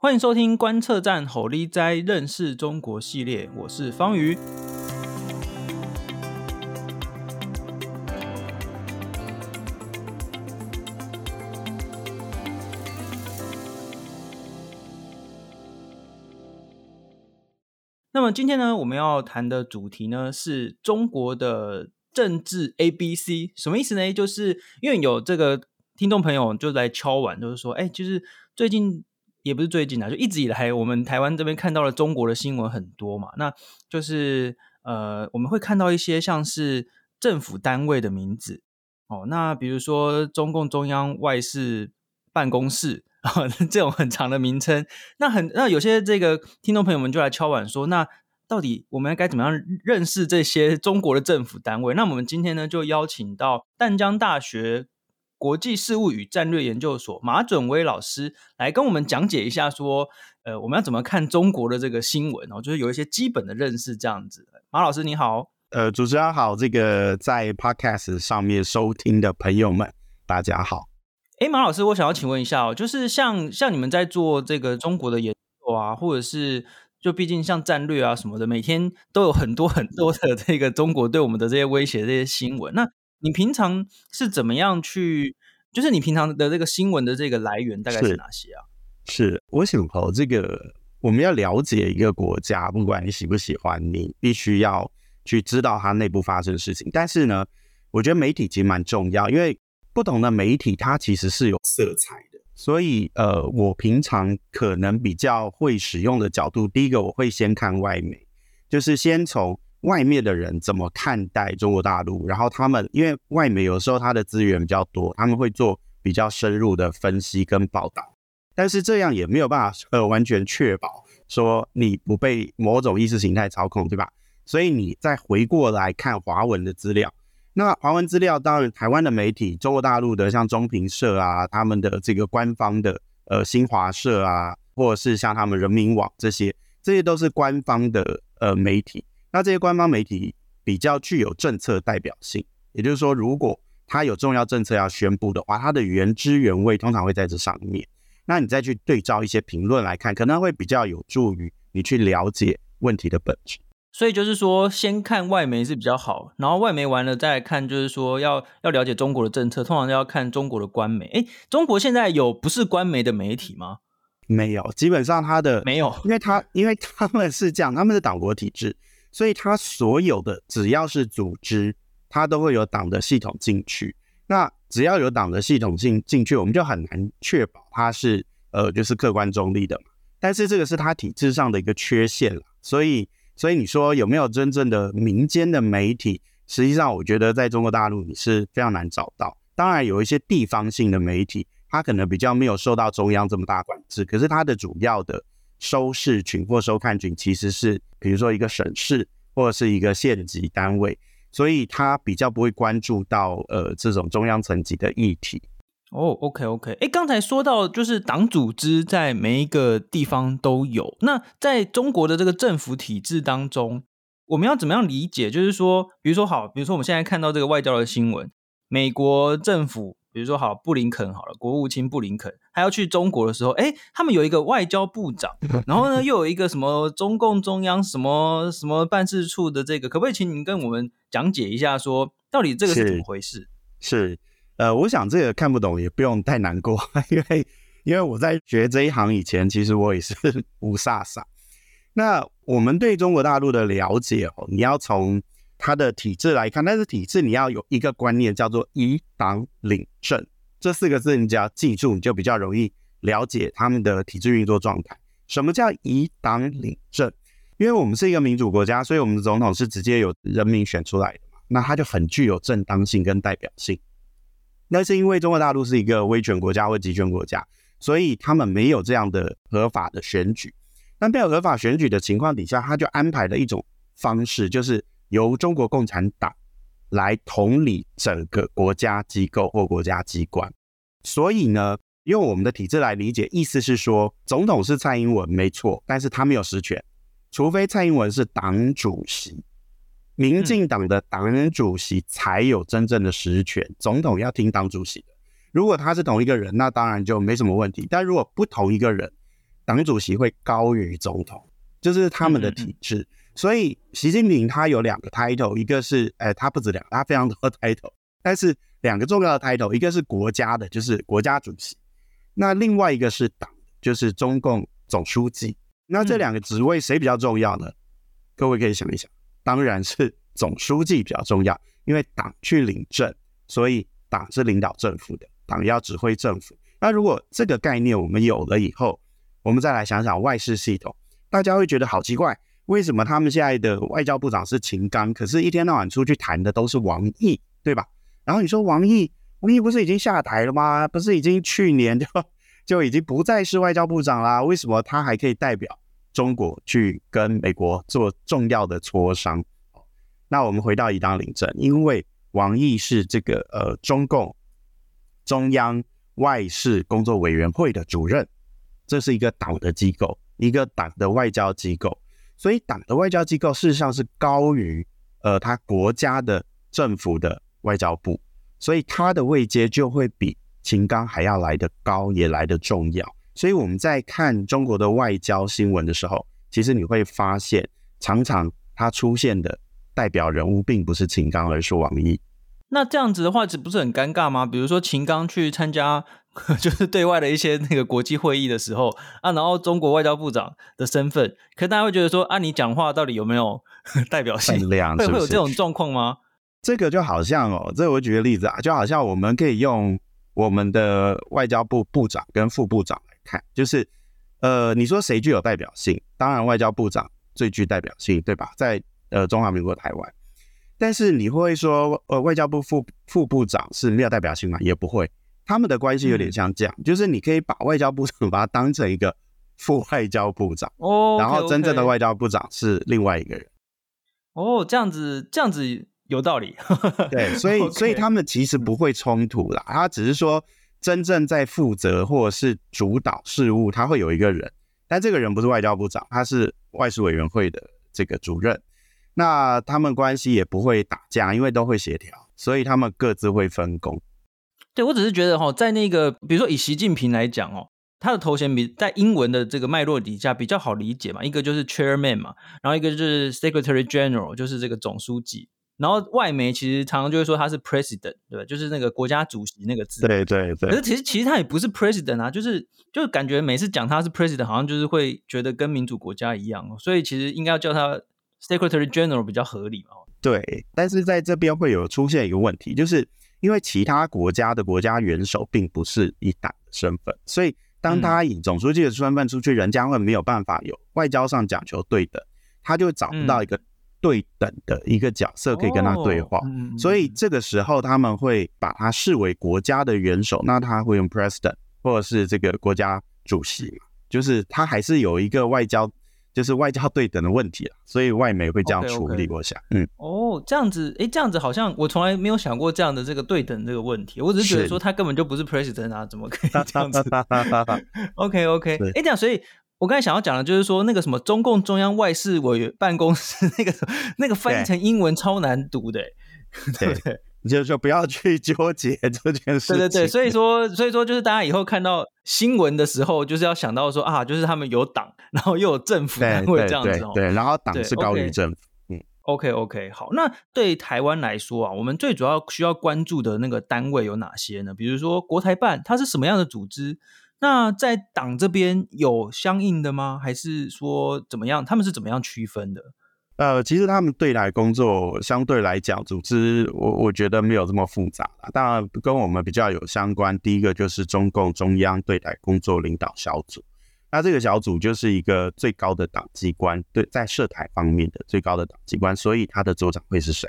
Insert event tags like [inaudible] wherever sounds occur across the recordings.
欢迎收听观测站吼哩哉认识中国系列，我是方瑜。那么今天呢，我们要谈的主题呢，是中国的政治 ABC，什么意思呢？就是因为有这个听众朋友就来敲碗，就是说，哎，就是最近。也不是最近啊，就一直以来，我们台湾这边看到了中国的新闻很多嘛。那就是呃，我们会看到一些像是政府单位的名字哦。那比如说中共中央外事办公室啊、哦，[laughs] 这种很长的名称。那很那有些这个听众朋友们就来敲碗说，那到底我们该怎么样认识这些中国的政府单位？那我们今天呢，就邀请到淡江大学。国际事务与战略研究所马准威老师来跟我们讲解一下，说，呃，我们要怎么看中国的这个新闻哦，就是有一些基本的认识这样子。马老师你好，呃，主持人好，这个在 Podcast 上面收听的朋友们，大家好。哎，马老师，我想要请问一下哦，就是像像你们在做这个中国的研究啊，或者是就毕竟像战略啊什么的，每天都有很多很多的这个中国对我们的这些威胁这些新闻，那。你平常是怎么样去？就是你平常的这个新闻的这个来源大概是哪些啊？是，是我想哦，这个我们要了解一个国家，不管你喜不喜欢，你必须要去知道它内部发生的事情。但是呢，我觉得媒体其实蛮重要，因为不同的媒体它其实是有色彩的。所以呃，我平常可能比较会使用的角度，第一个我会先看外媒，就是先从。外面的人怎么看待中国大陆？然后他们因为外媒有时候他的资源比较多，他们会做比较深入的分析跟报道。但是这样也没有办法呃完全确保说你不被某种意识形态操控，对吧？所以你再回过来看华文的资料，那华文资料当然台湾的媒体，中国大陆的像中评社啊，他们的这个官方的呃新华社啊，或者是像他们人民网这些，这些都是官方的呃媒体。那这些官方媒体比较具有政策代表性，也就是说，如果他有重要政策要宣布的话，它的原汁原味通常会在这上面。那你再去对照一些评论来看，可能会比较有助于你去了解问题的本质。所以就是说，先看外媒是比较好，然后外媒完了再来看，就是说要要了解中国的政策，通常要看中国的官媒。诶，中国现在有不是官媒的媒体吗？没有，基本上他的没有，因为他因为他们是这样，他们是党国体制。所以，他所有的只要是组织，他都会有党的系统进去。那只要有党的系统进进去，我们就很难确保他是呃，就是客观中立的嘛。但是这个是他体制上的一个缺陷了。所以，所以你说有没有真正的民间的媒体？实际上，我觉得在中国大陆你是非常难找到。当然，有一些地方性的媒体，它可能比较没有受到中央这么大管制，可是它的主要的。收视群或收看群其实是，比如说一个省市或者是一个县级单位，所以他比较不会关注到呃这种中央层级的议题。哦，OK OK，哎，刚才说到就是党组织在每一个地方都有，那在中国的这个政府体制当中，我们要怎么样理解？就是说，比如说好，比如说我们现在看到这个外交的新闻，美国政府。比如说，好，布林肯好了，国务卿布林肯，他要去中国的时候，哎，他们有一个外交部长，[laughs] 然后呢，又有一个什么中共中央什么什么办事处的这个，可不可以请您跟我们讲解一下说，说到底这个是怎么回事？是，是，呃，我想这个看不懂也不用太难过，因为因为我在学这一行以前，其实我也是 [laughs] 雾煞煞。那我们对中国大陆的了解哦，你要从。它的体制来看，但是体制你要有一个观念叫做以党领政，这四个字你只要记住，你就比较容易了解他们的体制运作状态。什么叫以党领政？因为我们是一个民主国家，所以我们的总统是直接由人民选出来的嘛，那他就很具有正当性跟代表性。那是因为中国大陆是一个威权国家或集权国家，所以他们没有这样的合法的选举。那没有合法选举的情况底下，他就安排了一种方式，就是。由中国共产党来统领整个国家机构或国家机关，所以呢，用我们的体制来理解，意思是说，总统是蔡英文没错，但是他没有实权，除非蔡英文是党主席，民进党的党主席才有真正的实权，总统要听党主席的。如果他是同一个人，那当然就没什么问题，但如果不同一个人，党主席会高于总统，就是他们的体制。嗯嗯嗯，所以习近平他有两个 title，一个是，哎，他不止两个，他非常多 title，但是两个重要的 title，一个是国家的，就是国家主席，那另外一个是党，就是中共总书记。那这两个职位谁比较重要呢？各位可以想一想，当然是总书记比较重要，因为党去领政，所以党是领导政府的，党要指挥政府。那如果这个概念我们有了以后，我们再来想想外事系统，大家会觉得好奇怪，为什么他们现在的外交部长是秦刚，可是一天到晚出去谈的都是王毅，对吧？然后你说王毅，王毅不是已经下台了吗？不是已经去年就 [laughs] 就已经不再是外交部长啦？为什么他还可以代表中国去跟美国做重要的磋商？那我们回到一党领政，因为王毅是这个呃中共中央。外事工作委员会的主任，这是一个党的机构，一个党的外交机构，所以党的外交机构事实上是高于呃他国家的政府的外交部，所以他的位阶就会比秦刚还要来得高，也来得重要。所以我们在看中国的外交新闻的时候，其实你会发现，常常他出现的代表人物并不是秦刚，而是王毅。那这样子的话，这不是很尴尬吗？比如说秦刚去参加 [laughs] 就是对外的一些那个国际会议的时候啊，然后中国外交部长的身份，可大家会觉得说啊，你讲话到底有没有 [laughs] 代表性？量是是会会有这种状况吗？这个就好像哦，这我举个例子啊，就好像我们可以用我们的外交部部长跟副部长来看，就是呃，你说谁具有代表性？当然外交部长最具代表性，对吧？在呃中华民国台湾。但是你会说，呃，外交部副副部长是没有代表性吗？也不会，他们的关系有点像这样，嗯、就是你可以把外交部长把他当成一个副外交部长，哦，然后真正的外交部长是另外一个人。哦，这样子，这样子有道理。对，[laughs] 所以所以他们其实不会冲突啦，他只是说真正在负责或者是主导事务，他会有一个人，但这个人不是外交部长，他是外事委员会的这个主任。那他们关系也不会打架，因为都会协调，所以他们各自会分工。对，我只是觉得哈，在那个比如说以习近平来讲哦，他的头衔比在英文的这个脉络底下比较好理解嘛，一个就是 Chairman 嘛，然后一个就是 Secretary General，就是这个总书记。然后外媒其实常常就会说他是 President，对吧？就是那个国家主席那个字。对对对。可是其实其实他也不是 President 啊，就是就感觉每次讲他是 President，好像就是会觉得跟民主国家一样，所以其实应该要叫他。Secretary General 比较合理嘛？对，但是在这边会有出现一个问题，就是因为其他国家的国家元首并不是以党的身份，所以当他以总书记的身份出去，人家会没有办法有外交上讲求对等，他就找不到一个对等的一个角色可以跟他对话，所以这个时候他们会把他视为国家的元首，那他会用 President 或者是这个国家主席，就是他还是有一个外交。就是外交对等的问题了，所以外媒会这样处理。我想，嗯，哦，这样子，诶，这样子好像我从来没有想过这样的这个对等这个问题。我只是觉得说他根本就不是 president 啊，怎么可以这样子？OK OK，[laughs] 诶，这样，所以我刚才想要讲的就是说那个什么中共中央外事委员办公室 [laughs] 那个那个翻译成英文超难读的，[laughs] 对不对？就就不要去 [laughs] 纠结这件事情。对对对，所以说所以说就是大家以后看到新闻的时候，就是要想到说啊，就是他们有党，然后又有政府单位这样子哦。对，对，对，然后党是高于政府。嗯，OK OK，好。那对台湾来说啊，我们最主要需要关注的那个单位有哪些呢？比如说国台办，它是什么样的组织？那在党这边有相应的吗？还是说怎么样？他们是怎么样区分的？呃，其实他们对台工作相对来讲，组织我我觉得没有这么复杂啦。当然跟我们比较有相关，第一个就是中共中央对台工作领导小组。那这个小组就是一个最高的党机关，对，在涉台方面的最高的党机关。所以他的组长会是谁？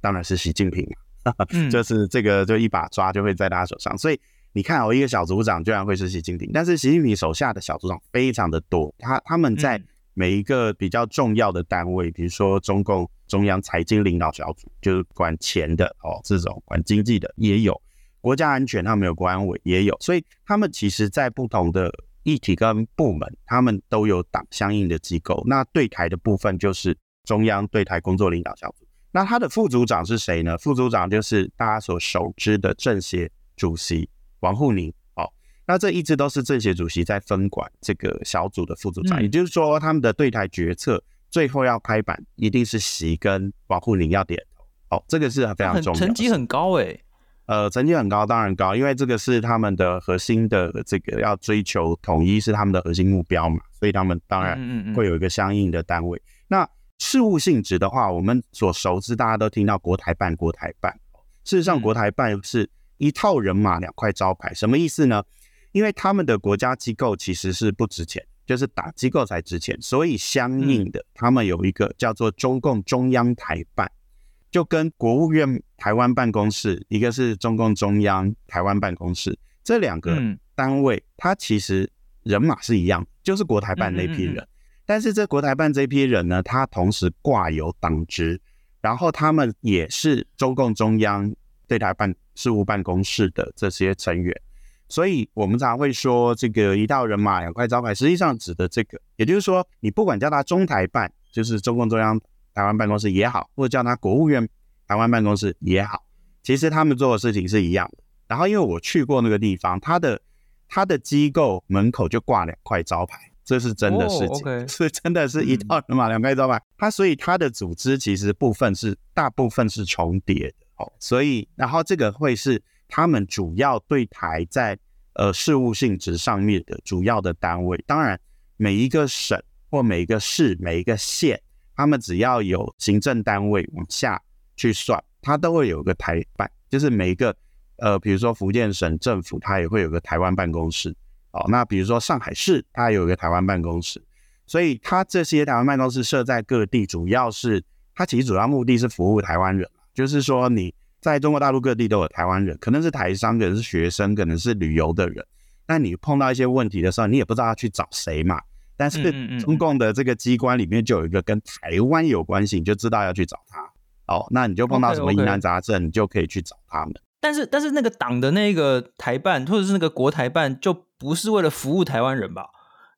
当然是习近平嘛，嗯、[laughs] 就是这个就一把抓就会在他手上。所以你看哦，一个小组长居然会是习近平，但是习近平手下的小组长非常的多，他他们在、嗯。每一个比较重要的单位，比如说中共中央财经领导小组，就是管钱的哦，这种管经济的也有；国家安全，他们有国安委也有。所以他们其实，在不同的议题跟部门，他们都有党相应的机构。那对台的部分就是中央对台工作领导小组。那他的副组长是谁呢？副组长就是大家所熟知的政协主席王沪宁。那这一直都是政协主席在分管这个小组的副组长，嗯、也就是说，他们的对台决策最后要拍板，一定是习跟王沪宁要点头。哦，这个是非常重要，成绩很高诶、欸。呃，成绩很高，当然高，因为这个是他们的核心的这个要追求统一是他们的核心目标嘛，所以他们当然会有一个相应的单位。嗯嗯嗯，那事务性质的话，我们所熟知，大家都听到国台办，国台办。事实上，国台办是一套人马两块招牌，什么意思呢？因为他们的国家机构其实是不值钱，就是打机构才值钱，所以相应的，他们有一个叫做中共中央台办，就跟国务院台湾办公室，一个是中共中央台湾办公室，这两个单位，它其实人马是一样，就是国台办那批人。但是这国台办这批人呢，他同时挂有党职，然后他们也是中共中央对台办事务办公室的这些成员。所以我们常会说，这个一道人马两块招牌，实际上指的这个，也就是说，你不管叫它中台办，就是中共中央台湾办公室也好，或者叫它国务院台湾办公室也好，其实他们做的事情是一样的。然后，因为我去过那个地方，他的他的机构门口就挂两块招牌，这是真的事情，[laughs] 是、oh, okay. 真的是一道人马两块招牌。它所以它的组织其实部分是大部分是重叠的哦，所以然后这个会是。他们主要对台在呃事务性质上面的主要的单位，当然每一个省或每一个市、每一个县，他们只要有行政单位往下去算，它都会有个台办，就是每一个呃，比如说福建省政府，它也会有个台湾办公室哦。那比如说上海市，它有一个台湾办公室，所以它这些台湾办公室设在各地，主要是它其实主要目的是服务台湾人，就是说你。在中国大陆各地都有台湾人，可能是台商，可能是学生，可能是旅游的人。那你碰到一些问题的时候，你也不知道要去找谁嘛。但是中共的这个机关里面就有一个跟台湾有关系，你就知道要去找他。哦，那你就碰到什么疑难杂症，你就可以去找他们。但是，但是那个党的那个台办或者是那个国台办，就不是为了服务台湾人吧？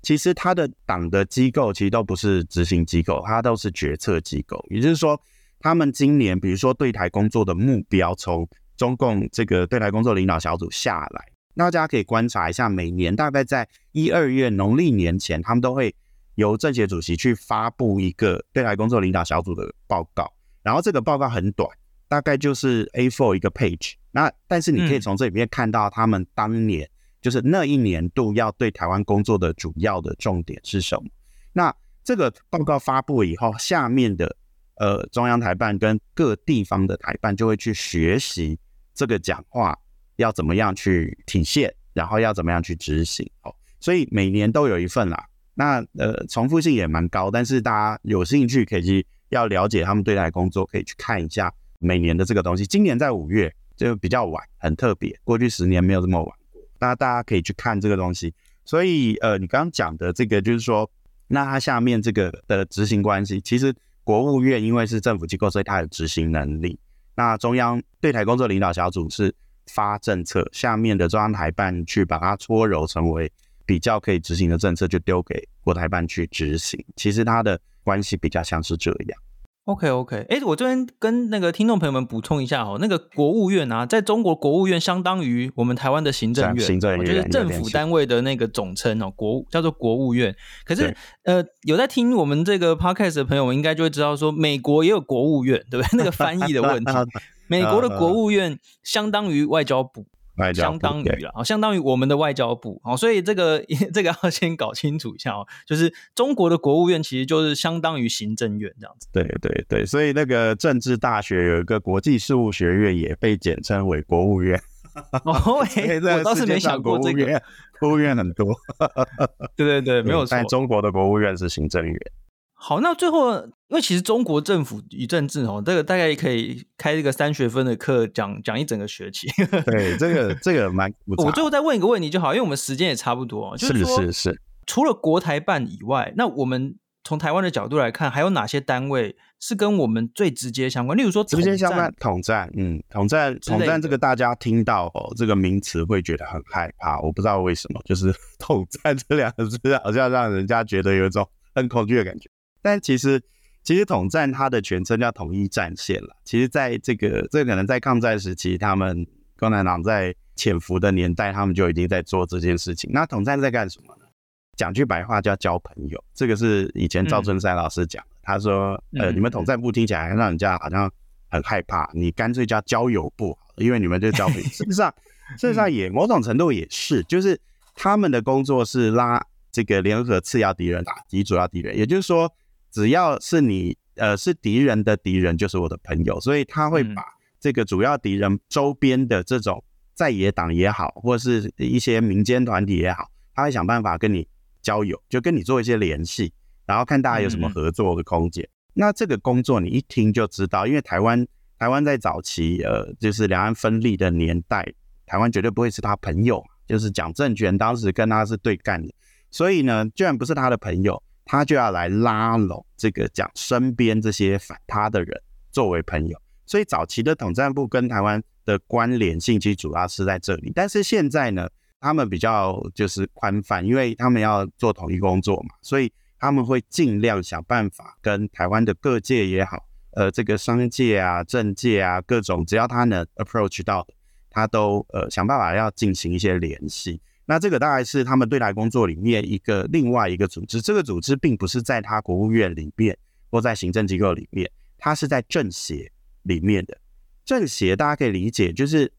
其实他的党的机构其实都不是执行机构，它都是决策机构，也就是说。他们今年，比如说对台工作的目标，从中共这个对台工作领导小组下来，大家可以观察一下，每年大概在一二月农历年前，他们都会由政协主席去发布一个对台工作领导小组的报告。然后这个报告很短，大概就是 A4 一个 page。那但是你可以从这里面看到，他们当年就是那一年度要对台湾工作的主要的重点是什么。那这个报告发布以后，下面的。呃，中央台办跟各地方的台办就会去学习这个讲话要怎么样去体现，然后要怎么样去执行哦。所以每年都有一份啦。那呃，重复性也蛮高，但是大家有兴趣可以去要了解他们对待工作，可以去看一下每年的这个东西。今年在五月就比较晚，很特别，过去十年没有这么晚过。那大家可以去看这个东西。所以呃，你刚刚讲的这个就是说，那它下面这个的执行关系，其实。国务院因为是政府机构，所以它有执行能力。那中央对台工作领导小组是发政策，下面的中央台办去把它搓揉成为比较可以执行的政策，就丢给国台办去执行。其实它的关系比较像是这样。OK OK，哎，我这边跟那个听众朋友们补充一下哦，那个国务院啊，在中国国务院相当于我们台湾的行政院，行政院就是政府单位的那个总称哦，国叫做国务院。可是呃，有在听我们这个 podcast 的朋友们应该就会知道说，美国也有国务院，对不对？那个翻译的问题，[laughs] 美国的国务院相当于外交部。相当于了，相当于我们的外交部，好，所以这个 [laughs] 这个要先搞清楚一下哦，就是中国的国务院其实就是相当于行政院这样子。对对对，所以那个政治大学有一个国际事务学院，也被简称为国务院。哦，[laughs] 我倒是没想过这个，国务院很多。[laughs] 对对对，没有错。但中国的国务院是行政院。好，那最后，因为其实中国政府与政治哦，这个大概可以开一个三学分的课，讲讲一整个学期。[laughs] 对，这个这个蛮……我最后再问一个问题就好，因为我们时间也差不多。是是是，是。除了国台办以外，那我们从台湾的角度来看，还有哪些单位是跟我们最直接相关？例如说，直接相关统战，嗯，统战统战这个大家听到哦这个名词会觉得很害怕，我不知道为什么，就是 [laughs] 统战这两个字好像让人家觉得有一种很恐惧的感觉。但其实，其实统战它的全称叫统一战线了。其实，在这个这个可能在抗战时期，他们共产党在潜伏的年代，他们就已经在做这件事情。那统战在干什么呢？讲句白话叫交朋友。这个是以前赵春山老师讲的，嗯、他说：“呃，你们统战部听起来让人家好像很害怕，你干脆叫交友部，因为你们就交朋友。事实上，[laughs] 事实上也某种程度也是，就是他们的工作是拉这个联合次要敌人打击主要敌人，也就是说，只要是你呃是敌人的敌人，就是我的朋友，所以他会把这个主要敌人周边的这种。”在野党也好，或者是一些民间团体也好，他会想办法跟你交友，就跟你做一些联系，然后看大家有什么合作的空间。嗯、那这个工作你一听就知道，因为台湾台湾在早期呃，就是两岸分立的年代，台湾绝对不会是他朋友，就是蒋正权当时跟他是对干的，所以呢，居然不是他的朋友，他就要来拉拢这个蒋身边这些反他的人作为朋友，所以早期的统战部跟台湾。的关联性其实主要是在这里，但是现在呢，他们比较就是宽泛，因为他们要做统一工作嘛，所以他们会尽量想办法跟台湾的各界也好，呃，这个商界啊、政界啊各种，只要他能 approach 到，他都呃想办法要进行一些联系。那这个大概是他们对台工作里面一个另外一个组织，这个组织并不是在他国务院里面或在行政机构里面，它是在政协里面的。政协大家可以理解，就是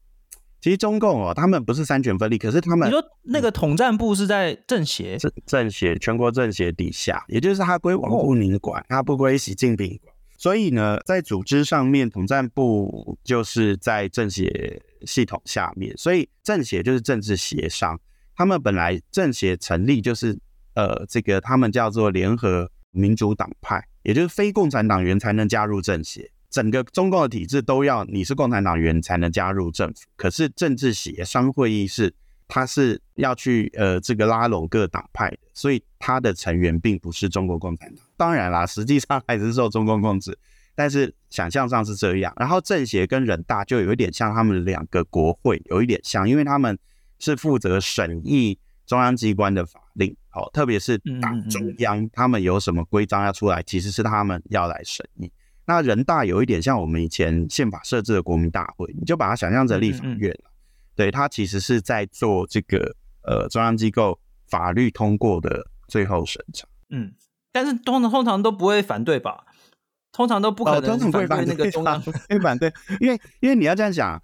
其实中共哦，他们不是三权分立，可是他们你说那个统战部是在政协，政政协全国政协底下，也就是它归王沪宁管，它不归习近平管。所以呢，在组织上面，统战部就是在政协系统下面，所以政协就是政治协商。他们本来政协成立就是呃，这个他们叫做联合民主党派，也就是非共产党员才能加入政协。整个中共的体制都要你是共产党员才能加入政府，可是政治协商会议是他是要去呃这个拉拢各党派的，所以他的成员并不是中国共产党。当然啦，实际上还是受中共控制，但是想象上是这样。然后政协跟人大就有一点像他们两个国会，有一点像，因为他们是负责审议中央机关的法令，好，特别是党中央他们有什么规章要出来，其实是他们要来审议。那人大有一点像我们以前宪法设置的国民大会，你就把它想象成立法院了。对，它其实是在做这个呃中央机构法律通过的最后审查。嗯，但是通常通常都不会反对吧？通常都不可能反对那个中央会反对，因为因为你要这样想，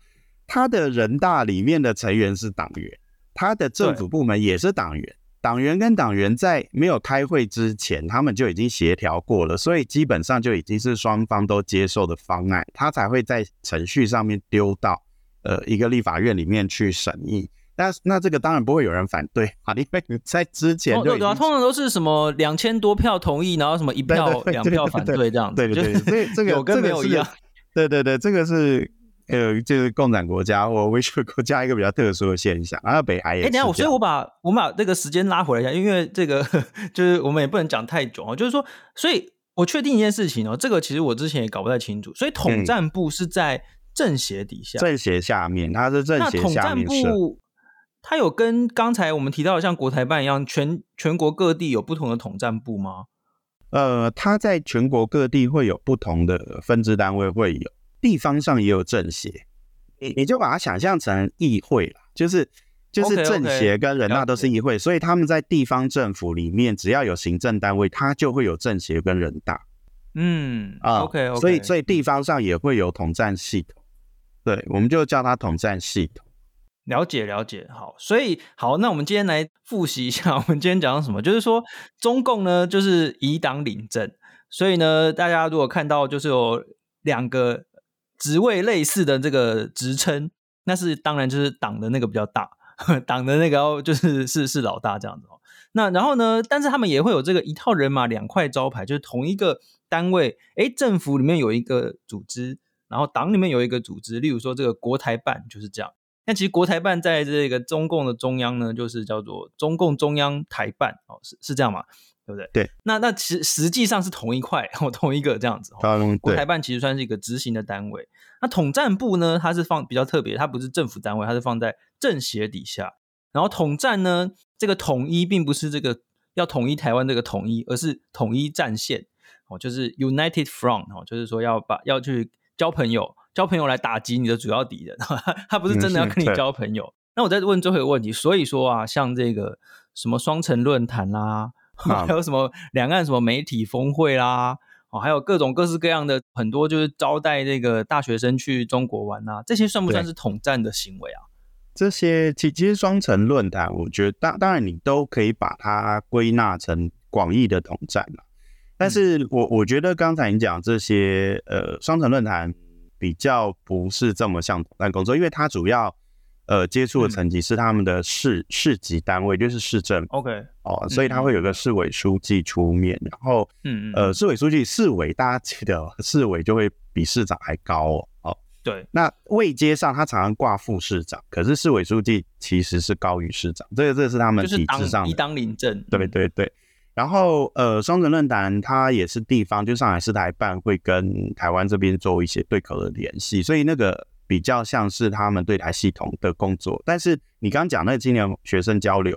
他的人大里面的成员是党员，他的政府部门也是党员。党员跟党员在没有开会之前，他们就已经协调过了，所以基本上就已经是双方都接受的方案，他才会在程序上面丢到呃一个立法院里面去审议。那那这个当然不会有人反对啊，因为在之前对对啊，通常都是什么两千多票同意，然后什么一票两票反对这样子，对对对，所以这个有跟没有一样，对对对，这个是。呃，就是共产国家或威权国家一个比较特殊的现象，然后北韩也是。哎、欸，等下我，所以我把我把这个时间拉回来一下，因为这个 [laughs] 就是我们也不能讲太久啊。就是说，所以我确定一件事情哦，这个其实我之前也搞不太清楚。所以统战部是在政协底下，嗯、政协下面，它是政协下面。那部它有跟刚才我们提到的像国台办一样，全全国各地有不同的统战部吗？呃，它在全国各地会有不同的分支单位，会有。地方上也有政协，你你就把它想象成议会了，就是就是政协跟人大都是议会，所以他们在地方政府里面，只要有行政单位，它就会有政协跟人大。嗯啊，OK 所以所以地方上也会有统战系统，对，我们就叫它统战系统。了解了解，好，所以好，那我们今天来复习一下，我们今天讲到什么？就是说中共呢，就是以党领政，所以呢，大家如果看到就是有两个。职位类似的这个职称，那是当然就是党的那个比较大，[laughs] 党的那个就是是是老大这样子哦。那然后呢，但是他们也会有这个一套人马两块招牌，就是同一个单位，诶，政府里面有一个组织，然后党里面有一个组织，例如说这个国台办就是这样。那其实国台办在这个中共的中央呢，就是叫做中共中央台办哦，是是这样吗？对不对？对，那那其实实际上是同一块，哦，同一个这样子。嗯，国台办其实算是一个执行的单位。那统战部呢，它是放比较特别，它不是政府单位，它是放在政协底下。然后统战呢，这个统一并不是这个要统一台湾这个统一，而是统一战线哦，就是 United Front 哦，就是说要把要去交朋友，交朋友来打击你的主要敌人。[laughs] 他不是真的要跟你交朋友。那我再问最后一个问题，所以说啊，像这个什么双城论坛啦，还有什么两岸什么媒体峰会啦，哦，还有各种各式各样的很多，就是招待这个大学生去中国玩啊，这些算不算是统战的行为啊？这些其其实双城论坛，我觉得当当然你都可以把它归纳成广义的统战了。但是我我觉得刚才你讲这些呃双城论坛比较不是这么像统战工作，因为他主要。呃，接触的层级是他们的市、嗯、市级单位，就是市政。OK，哦，所以他会有个市委书记出面，嗯、然后，嗯嗯，呃，市委书记、市委，大家记得，市委就会比市长还高哦。哦，对。那位阶上，他常常挂副市长，可是市委书记其实是高于市长，这个这是他们体制上的。一当临政。对对对。然后，呃，双城论坛它也是地方，就上海市台办会跟台湾这边做一些对口的联系，所以那个。比较像是他们对台系统的工作，但是你刚刚讲那个青年学生交流，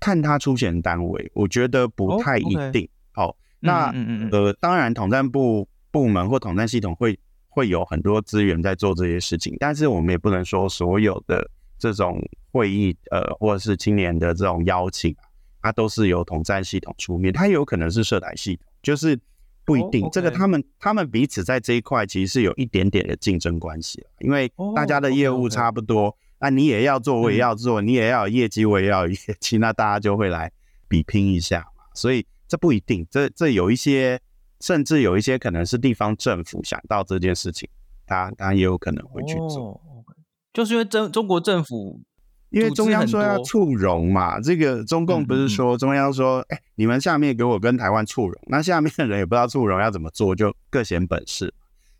看他出现单位，我觉得不太一定。好、oh. 哦，那嗯嗯嗯呃，当然统战部部门或统战系统会会有很多资源在做这些事情，但是我们也不能说所有的这种会议呃或者是青年的这种邀请，它都是由统战系统出面，它有可能是涉台系统，就是。不一定，oh. 这个他们他们彼此在这一块其实是有一点点的竞争关系，因为大家的业务差不多，那、oh. 你也要做，我也要做，嗯、你也要有业绩，我也要有业绩，那大家就会来比拼一下嘛。所以这不一定，这这有一些，甚至有一些可能是地方政府想到这件事情，他他也有可能会去做，oh, 就是因为中中国政府。因为中央说要促融嘛，这个中共不是说中央说，哎、嗯嗯嗯欸，你们下面给我跟台湾促融，那下面的人也不知道促融要怎么做，就各显本事。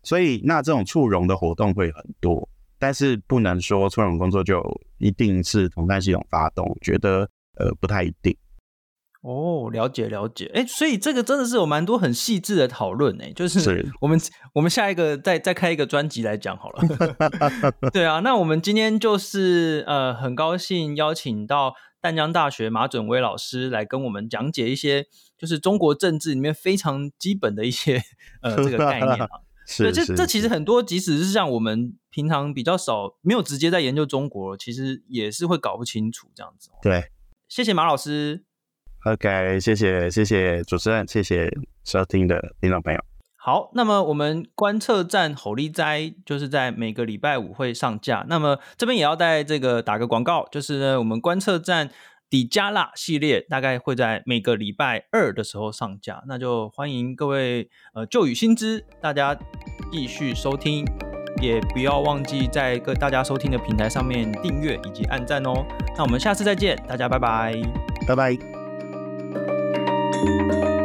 所以那这种促融的活动会很多，但是不能说促融工作就一定是统战系统发动，觉得呃不太一定。哦，了解了解，哎，所以这个真的是有蛮多很细致的讨论哎，就是我们是我们下一个再再开一个专辑来讲好了。[laughs] 对啊，那我们今天就是呃很高兴邀请到淡江大学马准威老师来跟我们讲解一些就是中国政治里面非常基本的一些呃这个概念啊。[laughs] 是，这这其实很多，即使是像我们平常比较少没有直接在研究中国，其实也是会搞不清楚这样子。对，谢谢马老师。OK，谢谢谢谢主持人，谢谢收听的听众朋友。好，那么我们观测站吼力哉就是在每个礼拜五会上架。那么这边也要带这个打个广告，就是呢，我们观测站底加辣系列大概会在每个礼拜二的时候上架。那就欢迎各位呃旧雨新知大家继续收听，也不要忘记在各大家收听的平台上面订阅以及按赞哦。那我们下次再见，大家拜拜，拜拜。Thank you.